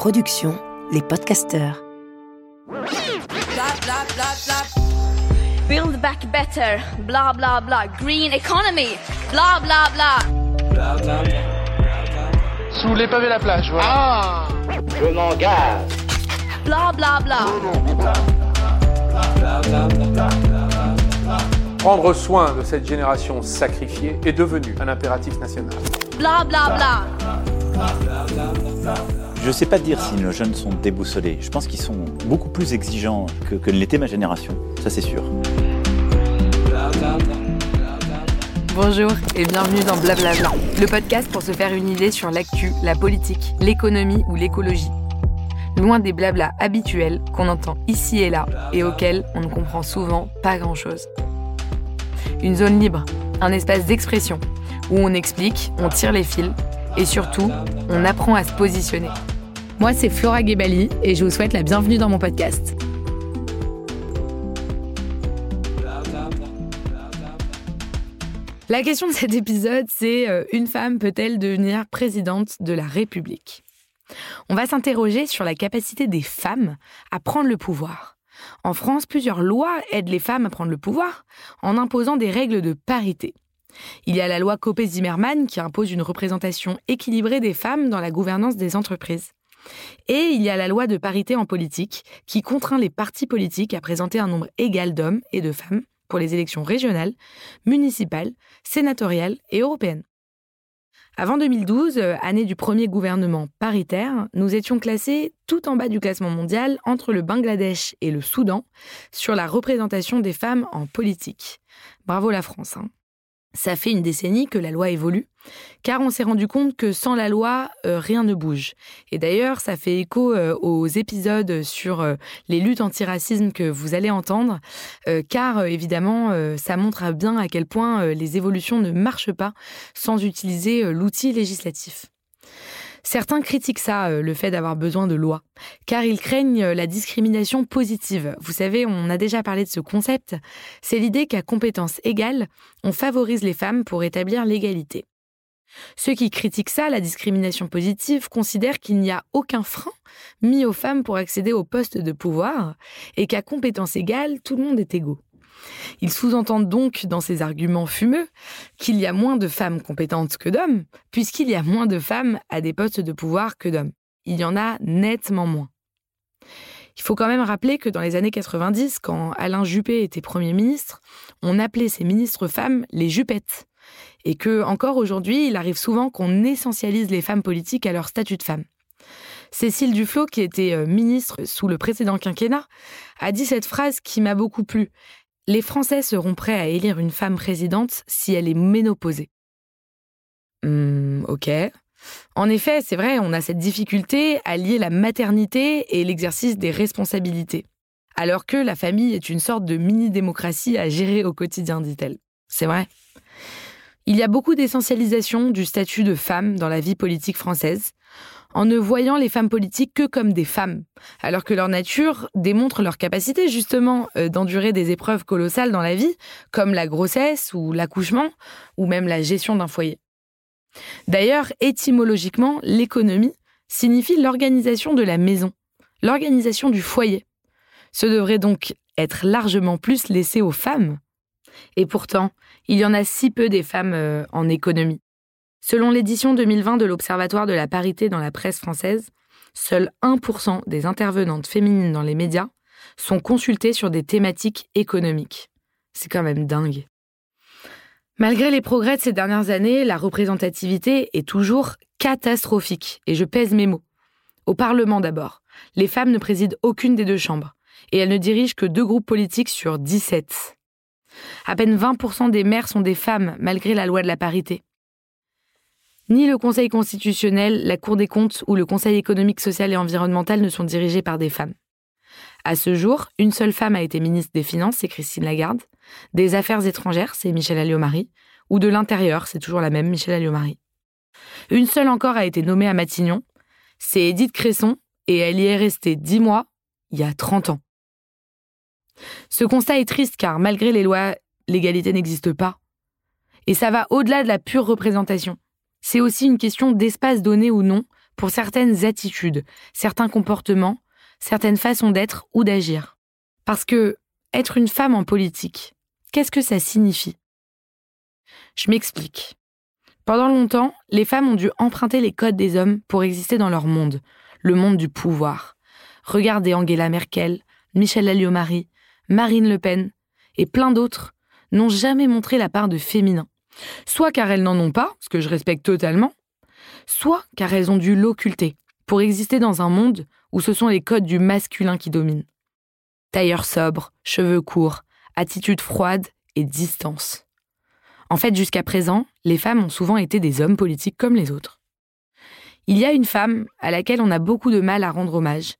production Les Podcasteurs. Build back better, blah blah blah. Green economy, blah blah blah. Sous les pavés la plage, voilà. Ah Je m'engage. Blah blah blah. Prendre soin de cette génération sacrifiée est devenu un impératif national. Blah blah blah. Je ne sais pas dire si nos jeunes sont déboussolés. Je pense qu'ils sont beaucoup plus exigeants que, que ne l'était ma génération. Ça, c'est sûr. Bonjour et bienvenue dans Blablabla, le podcast pour se faire une idée sur l'actu, la politique, l'économie ou l'écologie. Loin des blablas habituels qu'on entend ici et là et auxquels on ne comprend souvent pas grand-chose. Une zone libre, un espace d'expression où on explique, on tire les fils et surtout, on apprend à se positionner. Moi, c'est Flora Gebali et je vous souhaite la bienvenue dans mon podcast. La question de cet épisode, c'est euh, une femme peut-elle devenir présidente de la République? On va s'interroger sur la capacité des femmes à prendre le pouvoir. En France, plusieurs lois aident les femmes à prendre le pouvoir en imposant des règles de parité. Il y a la loi Copé-Zimmermann qui impose une représentation équilibrée des femmes dans la gouvernance des entreprises. Et il y a la loi de parité en politique qui contraint les partis politiques à présenter un nombre égal d'hommes et de femmes pour les élections régionales, municipales, sénatoriales et européennes. Avant 2012, euh, année du premier gouvernement paritaire, nous étions classés tout en bas du classement mondial entre le Bangladesh et le Soudan sur la représentation des femmes en politique. Bravo la France. Hein. Ça fait une décennie que la loi évolue, car on s'est rendu compte que sans la loi, euh, rien ne bouge. Et d'ailleurs, ça fait écho euh, aux épisodes sur euh, les luttes antiracisme que vous allez entendre, car évidemment, ça montre bien à quel point les évolutions ne marchent pas sans utiliser l'outil législatif. Certains critiquent ça, euh, le fait d'avoir besoin de lois, car ils craignent euh, la discrimination positive. Vous savez, on a déjà parlé de ce concept. C'est l'idée qu'à compétences égales, on favorise les femmes pour établir l'égalité. Ceux qui critiquent ça, la discrimination positive, considèrent qu'il n'y a aucun frein mis aux femmes pour accéder aux postes de pouvoir et qu'à compétences égales, tout le monde est égaux. Ils sous-entendent donc dans ces arguments fumeux qu'il y a moins de femmes compétentes que d'hommes, puisqu'il y a moins de femmes à des postes de pouvoir que d'hommes. Il y en a nettement moins. Il faut quand même rappeler que dans les années 90, quand Alain Juppé était Premier ministre, on appelait ces ministres femmes les jupettes. Et que, encore aujourd'hui, il arrive souvent qu'on essentialise les femmes politiques à leur statut de femme. Cécile Duflot, qui était euh, ministre sous le précédent quinquennat, a dit cette phrase qui m'a beaucoup plu. Les Français seront prêts à élire une femme présidente si elle est ménopausée. Hum, ok. En effet, c'est vrai, on a cette difficulté à lier la maternité et l'exercice des responsabilités. Alors que la famille est une sorte de mini-démocratie à gérer au quotidien, dit-elle. C'est vrai. Il y a beaucoup d'essentialisation du statut de femme dans la vie politique française en ne voyant les femmes politiques que comme des femmes, alors que leur nature démontre leur capacité justement euh, d'endurer des épreuves colossales dans la vie, comme la grossesse ou l'accouchement, ou même la gestion d'un foyer. D'ailleurs, étymologiquement, l'économie signifie l'organisation de la maison, l'organisation du foyer. Ce devrait donc être largement plus laissé aux femmes. Et pourtant, il y en a si peu des femmes euh, en économie. Selon l'édition 2020 de l'Observatoire de la parité dans la presse française, seul 1% des intervenantes féminines dans les médias sont consultées sur des thématiques économiques. C'est quand même dingue. Malgré les progrès de ces dernières années, la représentativité est toujours catastrophique, et je pèse mes mots. Au Parlement d'abord, les femmes ne président aucune des deux chambres, et elles ne dirigent que deux groupes politiques sur 17. À peine 20% des maires sont des femmes, malgré la loi de la parité. Ni le Conseil constitutionnel, la Cour des comptes ou le Conseil économique, social et environnemental ne sont dirigés par des femmes. À ce jour, une seule femme a été ministre des Finances, c'est Christine Lagarde. Des Affaires étrangères, c'est Michel Alliot-Marie. Ou de l'Intérieur, c'est toujours la même, Michel Alliot-Marie. Une seule encore a été nommée à Matignon, c'est Edith Cresson, et elle y est restée dix mois, il y a 30 ans. Ce constat est triste car malgré les lois, l'égalité n'existe pas. Et ça va au-delà de la pure représentation. C'est aussi une question d'espace donné ou non pour certaines attitudes, certains comportements, certaines façons d'être ou d'agir. Parce que être une femme en politique, qu'est-ce que ça signifie? Je m'explique. Pendant longtemps, les femmes ont dû emprunter les codes des hommes pour exister dans leur monde, le monde du pouvoir. Regardez Angela Merkel, Michel Alliot-Marie, Marine Le Pen et plein d'autres n'ont jamais montré la part de féminin. Soit car elles n'en ont pas, ce que je respecte totalement, soit car elles ont dû l'occulter pour exister dans un monde où ce sont les codes du masculin qui dominent. Tailleur sobre, cheveux courts, attitude froide et distance. En fait, jusqu'à présent, les femmes ont souvent été des hommes politiques comme les autres. Il y a une femme à laquelle on a beaucoup de mal à rendre hommage,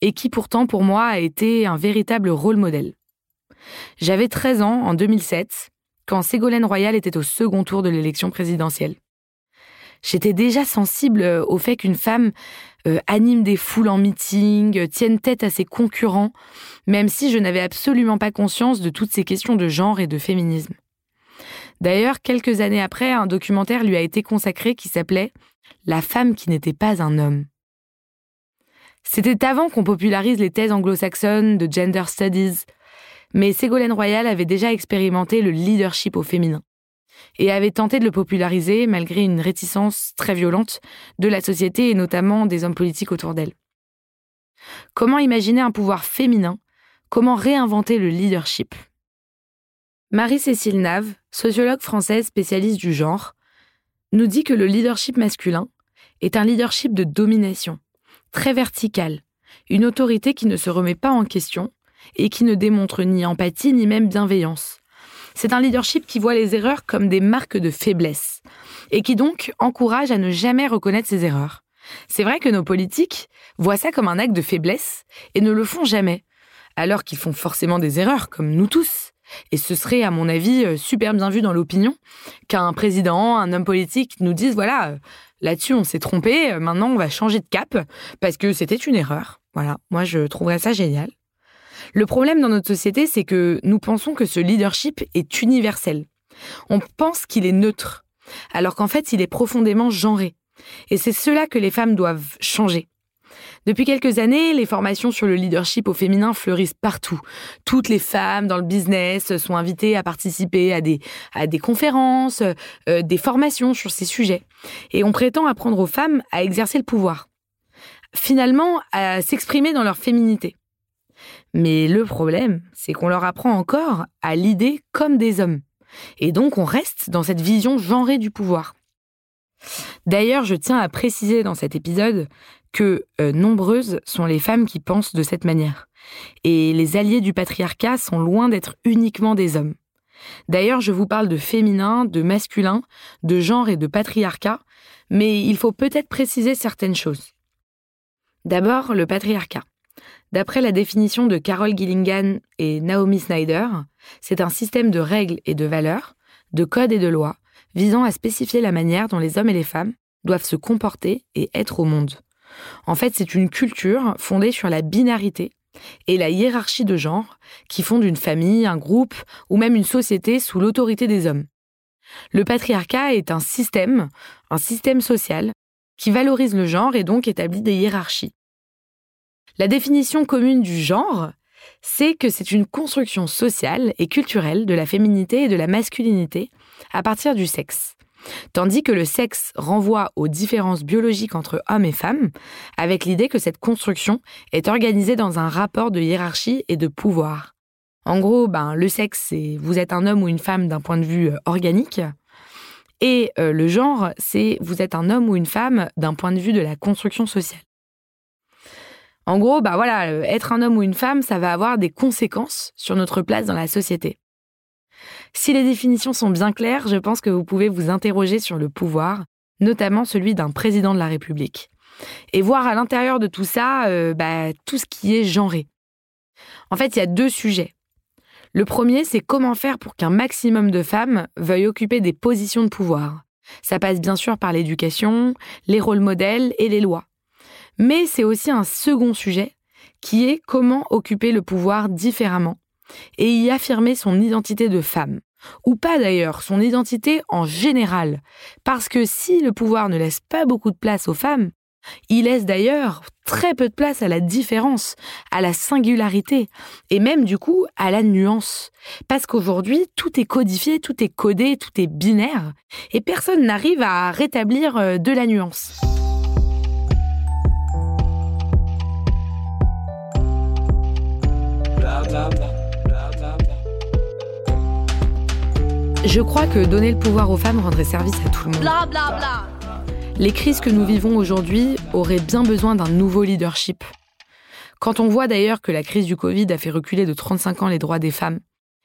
et qui pourtant pour moi a été un véritable rôle modèle. J'avais 13 ans en 2007, quand Ségolène Royal était au second tour de l'élection présidentielle. J'étais déjà sensible au fait qu'une femme euh, anime des foules en meeting, tienne tête à ses concurrents, même si je n'avais absolument pas conscience de toutes ces questions de genre et de féminisme. D'ailleurs, quelques années après, un documentaire lui a été consacré qui s'appelait La femme qui n'était pas un homme. C'était avant qu'on popularise les thèses anglo-saxonnes de gender studies, mais Ségolène Royal avait déjà expérimenté le leadership au féminin et avait tenté de le populariser malgré une réticence très violente de la société et notamment des hommes politiques autour d'elle. Comment imaginer un pouvoir féminin? Comment réinventer le leadership? Marie-Cécile Nave, sociologue française spécialiste du genre, nous dit que le leadership masculin est un leadership de domination, très vertical, une autorité qui ne se remet pas en question et qui ne démontre ni empathie ni même bienveillance. C'est un leadership qui voit les erreurs comme des marques de faiblesse et qui donc encourage à ne jamais reconnaître ses erreurs. C'est vrai que nos politiques voient ça comme un acte de faiblesse et ne le font jamais, alors qu'ils font forcément des erreurs, comme nous tous. Et ce serait, à mon avis, euh, super bien vu dans l'opinion qu'un président, un homme politique nous dise voilà, euh, là-dessus on s'est trompé, euh, maintenant on va changer de cap parce que c'était une erreur. Voilà, moi je trouverais ça génial. Le problème dans notre société, c'est que nous pensons que ce leadership est universel. On pense qu'il est neutre, alors qu'en fait il est profondément genré. Et c'est cela que les femmes doivent changer. Depuis quelques années, les formations sur le leadership au féminin fleurissent partout. Toutes les femmes dans le business sont invitées à participer à des, conférences, euh, des formations sur ces sujets. Et on prétend apprendre aux femmes à exercer le pouvoir. Finalement, à s'exprimer dans leur féminité. Mais le problème, c'est qu'on leur apprend encore à l'idée comme des hommes. Et donc on reste dans cette vision genrée du pouvoir. D'ailleurs, je tiens à préciser dans cet épisode que euh, nombreuses sont les femmes qui pensent de cette manière. Et les alliés du patriarcat sont loin d'être uniquement des hommes. D'ailleurs, je vous parle de féminin, de masculin, de genre et de patriarcat, mais il faut peut-être préciser certaines choses. D'abord, le patriarcat. D'après la définition de Carol Gillingan et Naomi Snyder, c'est un système de règles et de valeurs, de codes et de lois, visant à spécifier la manière dont les hommes et les femmes doivent se comporter et être au monde. En fait, c'est une culture fondée sur la binarité et la hiérarchie de genre qui fonde une famille, un groupe ou même une société sous l'autorité des hommes. Le patriarcat est un système, un système social, qui valorise le genre et donc établit des hiérarchies. La définition commune du genre, c'est que c'est une construction sociale et culturelle de la féminité et de la masculinité à partir du sexe tandis que le sexe renvoie aux différences biologiques entre hommes et femmes, avec l'idée que cette construction est organisée dans un rapport de hiérarchie et de pouvoir. En gros, ben, le sexe, c'est vous êtes un homme ou une femme d'un point de vue euh, organique, et euh, le genre, c'est vous êtes un homme ou une femme d'un point de vue de la construction sociale. En gros, bah voilà, euh, être un homme ou une femme, ça va avoir des conséquences sur notre place dans la société. Si les définitions sont bien claires, je pense que vous pouvez vous interroger sur le pouvoir, notamment celui d'un président de la République, et voir à l'intérieur de tout ça euh, bah, tout ce qui est genré. En fait, il y a deux sujets. Le premier, c'est comment faire pour qu'un maximum de femmes veuillent occuper des positions de pouvoir. Ça passe bien sûr par l'éducation, les rôles modèles et les lois. Mais c'est aussi un second sujet qui est comment occuper le pouvoir différemment et y affirmer son identité de femme. Ou pas d'ailleurs, son identité en général. Parce que si le pouvoir ne laisse pas beaucoup de place aux femmes, Il laisse d'ailleurs très peu de place à la différence, à la singularité, et même du coup à la nuance. Parce qu'aujourd'hui, tout est codifié, tout est codé, tout est binaire, et personne n'arrive à rétablir euh, de la nuance. Je crois que donner le pouvoir aux femmes rendrait service à tout le monde. Les crises que nous vivons aujourd'hui auraient bien besoin d'un nouveau leadership. Quand on voit d'ailleurs que la crise du Covid a fait reculer de 35 ans les droits des femmes,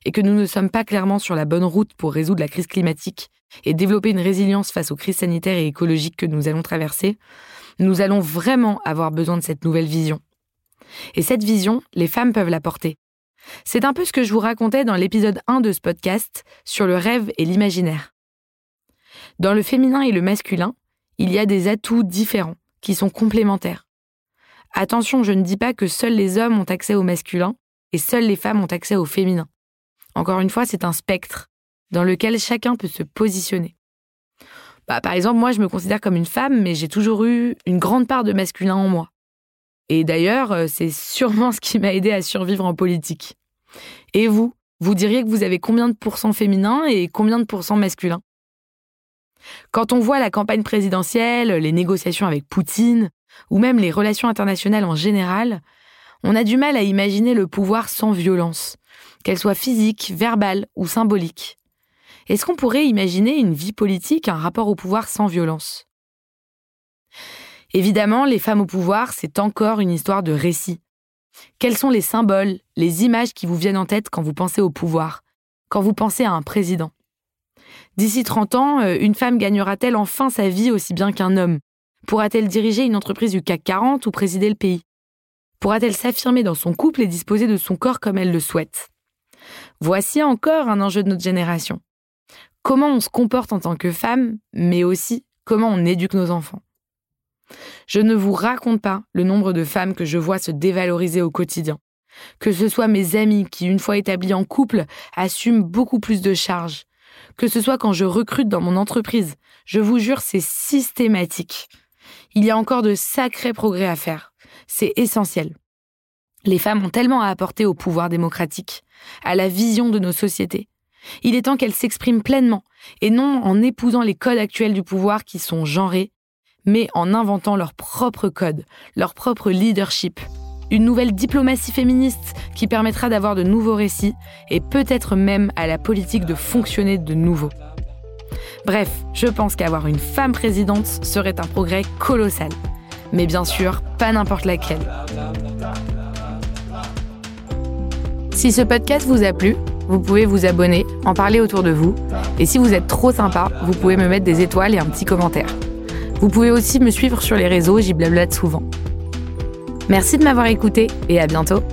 et que nous ne sommes pas clairement sur la bonne route pour résoudre la crise climatique et développer une résilience face aux crises sanitaires et écologiques que nous allons traverser, nous allons vraiment avoir besoin de cette nouvelle vision. Et cette vision, les femmes peuvent la porter. C'est un peu ce que je vous racontais dans l'épisode 1 de ce podcast sur le rêve et l'imaginaire. Dans le féminin et le masculin, il y a des atouts différents qui sont complémentaires. Attention, je ne dis pas que seuls les hommes ont accès au masculin et seules les femmes ont accès au féminin. Encore une fois, c'est un spectre dans lequel chacun peut se positionner. Bah, par exemple, moi, je me considère comme une femme, mais j'ai toujours eu une grande part de masculin en moi. Et d'ailleurs, euh, c'est sûrement ce qui m'a aidé à survivre en politique. Et vous, vous diriez que vous avez combien de pourcents féminins et combien de pourcents masculins? Quand on voit la campagne présidentielle, les négociations avec Poutine, ou même les relations internationales en général, on a du mal à imaginer le pouvoir sans violence, qu'elle soit physique, verbale ou symbolique. Est-ce qu'on pourrait imaginer une vie politique, un rapport au pouvoir sans violence? Évidemment, les femmes au pouvoir, c'est encore une histoire de récit. Quels sont les symboles, les images qui vous viennent en tête quand vous pensez au pouvoir, quand vous pensez à un président? D'ici 30 ans, euh, une femme gagnera-t-elle enfin sa vie aussi bien qu'un homme? Pourra-t-elle diriger une entreprise du CAC 40 ou présider le pays? Pourra-t-elle s'affirmer dans son couple et disposer de son corps comme elle le souhaite? Voici encore un enjeu de notre génération. Comment on se comporte en tant que femme, mais aussi comment on éduque nos enfants? Je ne vous raconte pas le nombre de femmes que je vois se dévaloriser au quotidien. Que ce soit mes amis qui, une fois établis en couple, assument beaucoup plus de charges. Que ce soit quand je recrute dans mon entreprise. Je vous jure, c'est systématique. Il y a encore de sacrés progrès à faire. C'est essentiel. Les femmes ont tellement à apporter au pouvoir démocratique, à la vision de nos sociétés. Il est temps qu'elles s'expriment pleinement, et non en épousant les codes actuels du pouvoir qui sont genrés, mais en inventant leur propre code, leur propre leadership. Une nouvelle diplomatie féministe qui permettra d'avoir de nouveaux récits et peut-être même à la politique de fonctionner de nouveau. Bref, je pense qu'avoir une femme présidente serait un progrès colossal. Mais bien sûr, pas n'importe laquelle. Si ce podcast vous a plu, vous pouvez vous abonner, en parler autour de vous. Et si vous êtes trop sympa, vous pouvez me mettre des étoiles et un petit commentaire. Vous pouvez aussi me suivre sur les réseaux, j'y blablate souvent. Merci de m'avoir écouté et à bientôt